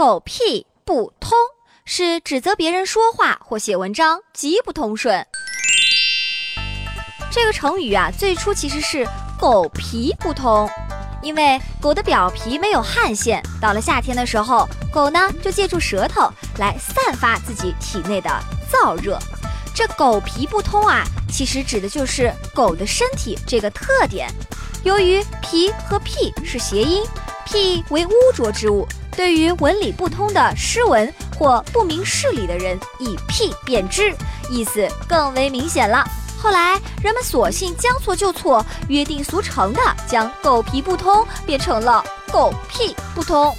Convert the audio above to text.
狗屁不通，是指责别人说话或写文章极不通顺。这个成语啊，最初其实是狗皮不通，因为狗的表皮没有汗腺，到了夏天的时候，狗呢就借助舌头来散发自己体内的燥热。这狗皮不通啊，其实指的就是狗的身体这个特点。由于皮和屁是谐音，屁为污浊之物，对于文理不通的诗文或不明事理的人，以屁辨之，意思更为明显了。后来，人们索性将错就错，约定俗成的将“狗皮不通”变成了“狗屁不通”。